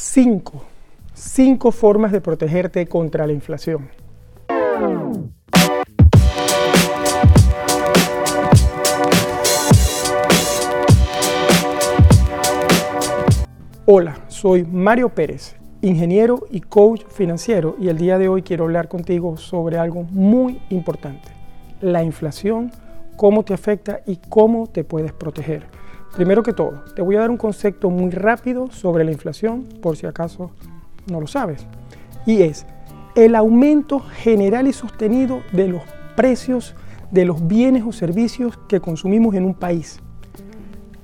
cinco, cinco formas de protegerte contra la inflación. Hola, soy Mario Pérez, ingeniero y coach financiero y el día de hoy quiero hablar contigo sobre algo muy importante, la inflación, cómo te afecta y cómo te puedes proteger. Primero que todo, te voy a dar un concepto muy rápido sobre la inflación, por si acaso no lo sabes, y es el aumento general y sostenido de los precios de los bienes o servicios que consumimos en un país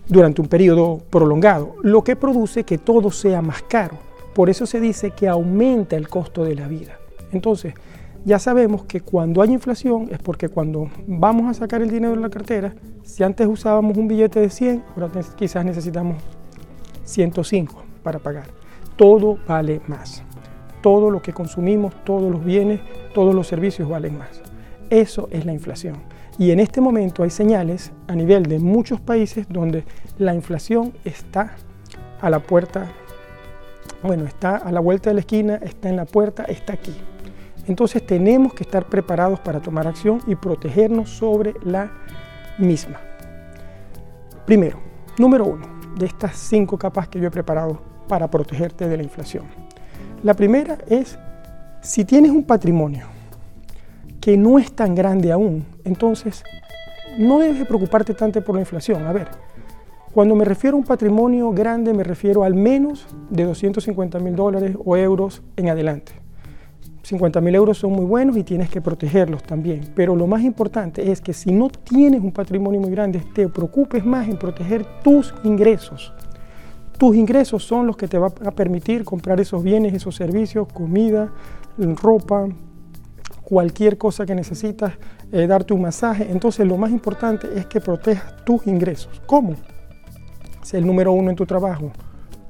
durante un periodo prolongado, lo que produce que todo sea más caro. Por eso se dice que aumenta el costo de la vida. Entonces, ya sabemos que cuando hay inflación es porque cuando vamos a sacar el dinero de la cartera, si antes usábamos un billete de 100, ahora quizás necesitamos 105 para pagar. Todo vale más. Todo lo que consumimos, todos los bienes, todos los servicios valen más. Eso es la inflación. Y en este momento hay señales a nivel de muchos países donde la inflación está a la puerta, bueno, está a la vuelta de la esquina, está en la puerta, está aquí. Entonces tenemos que estar preparados para tomar acción y protegernos sobre la misma. Primero, número uno, de estas cinco capas que yo he preparado para protegerte de la inflación. La primera es, si tienes un patrimonio que no es tan grande aún, entonces no debes preocuparte tanto por la inflación. A ver, cuando me refiero a un patrimonio grande me refiero al menos de 250 mil dólares o euros en adelante. 50 mil euros son muy buenos y tienes que protegerlos también. Pero lo más importante es que si no tienes un patrimonio muy grande, te preocupes más en proteger tus ingresos. Tus ingresos son los que te van a permitir comprar esos bienes, esos servicios, comida, ropa, cualquier cosa que necesitas, eh, darte un masaje. Entonces lo más importante es que protejas tus ingresos. ¿Cómo? Sé el número uno en tu trabajo.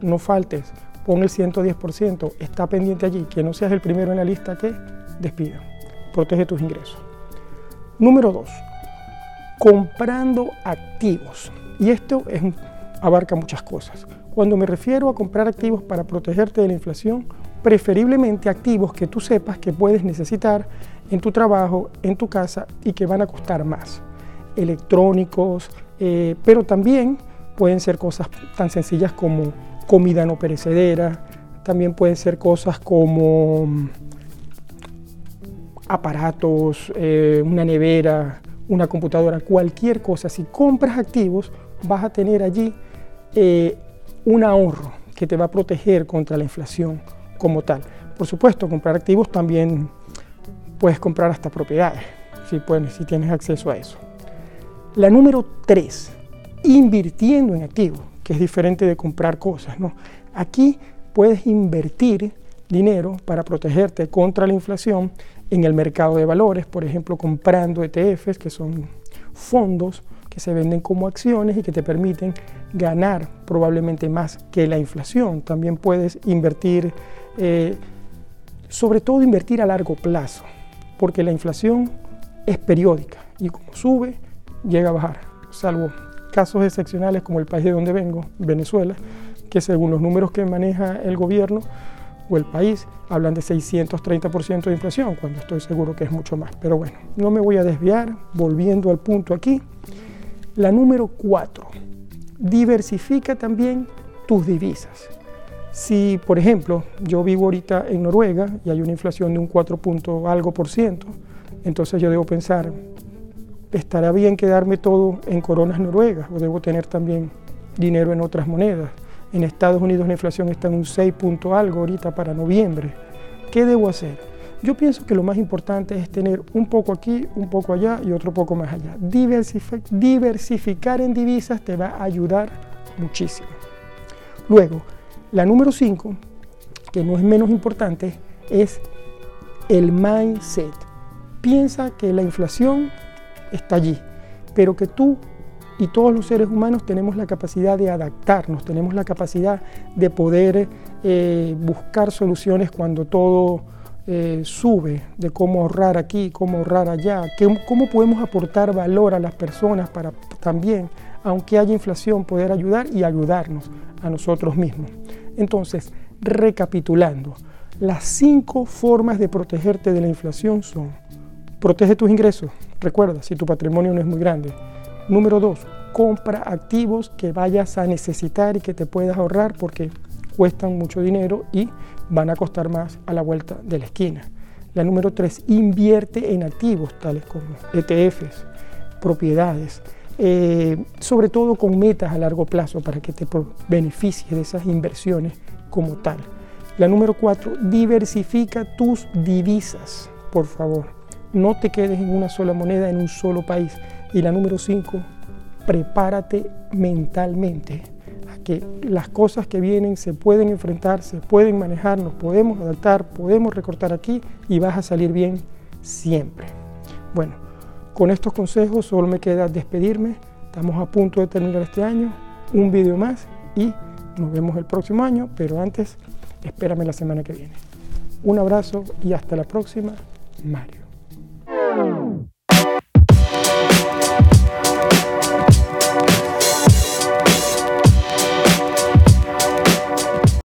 No faltes. Pon el 110%. Está pendiente allí. Que no seas el primero en la lista que despida. Protege tus ingresos. Número dos. Comprando activos. Y esto es, abarca muchas cosas. Cuando me refiero a comprar activos para protegerte de la inflación, preferiblemente activos que tú sepas que puedes necesitar en tu trabajo, en tu casa y que van a costar más. Electrónicos, eh, pero también pueden ser cosas tan sencillas como comida no perecedera, también pueden ser cosas como mm, aparatos, eh, una nevera, una computadora, cualquier cosa. Si compras activos, vas a tener allí eh, un ahorro que te va a proteger contra la inflación como tal. Por supuesto, comprar activos también puedes comprar hasta propiedades, si, puedes, si tienes acceso a eso. La número tres, invirtiendo en activos, que es diferente de comprar cosas. ¿no? Aquí puedes invertir dinero para protegerte contra la inflación en el mercado de valores, por ejemplo, comprando ETFs, que son fondos que se venden como acciones y que te permiten ganar probablemente más que la inflación. También puedes invertir eh, sobre todo invertir a largo plazo, porque la inflación es periódica y como sube, llega a bajar, salvo casos excepcionales como el país de donde vengo, Venezuela, que según los números que maneja el gobierno o el país, hablan de 630% de inflación, cuando estoy seguro que es mucho más. Pero bueno, no me voy a desviar, volviendo al punto aquí. La número 4, diversifica también tus divisas. Si, por ejemplo, yo vivo ahorita en Noruega y hay una inflación de un 4 punto algo por ciento, entonces yo debo pensar, ¿estará bien quedarme todo en coronas noruegas o debo tener también dinero en otras monedas? En Estados Unidos la inflación está en un 6 punto algo ahorita para noviembre. ¿Qué debo hacer? Yo pienso que lo más importante es tener un poco aquí, un poco allá y otro poco más allá. diversificar en divisas te va a ayudar muchísimo. Luego, la número 5, que no es menos importante, es el mindset. Piensa que la inflación está allí, pero que tú y todos los seres humanos tenemos la capacidad de adaptarnos, tenemos la capacidad de poder eh, buscar soluciones cuando todo eh, sube, de cómo ahorrar aquí, cómo ahorrar allá, cómo podemos aportar valor a las personas para también, aunque haya inflación, poder ayudar y ayudarnos a nosotros mismos. Entonces, Recapitulando, las cinco formas de protegerte de la inflación son, protege tus ingresos, recuerda, si tu patrimonio no es muy grande. Número dos, compra activos que vayas a necesitar y que te puedas ahorrar porque cuestan mucho dinero y van a costar más a la vuelta de la esquina. La número tres, invierte en activos tales como ETFs, propiedades, eh, sobre todo con metas a largo plazo para que te beneficies de esas inversiones como tal. La número cuatro, diversifica tus divisas, por favor. No te quedes en una sola moneda, en un solo país. Y la número cinco, prepárate mentalmente a que las cosas que vienen se pueden enfrentar, se pueden manejar, nos podemos adaptar, podemos recortar aquí y vas a salir bien siempre. Bueno, con estos consejos solo me queda despedirme. Estamos a punto de terminar este año, un video más y nos vemos el próximo año, pero antes espérame la semana que viene. Un abrazo y hasta la próxima, Mario.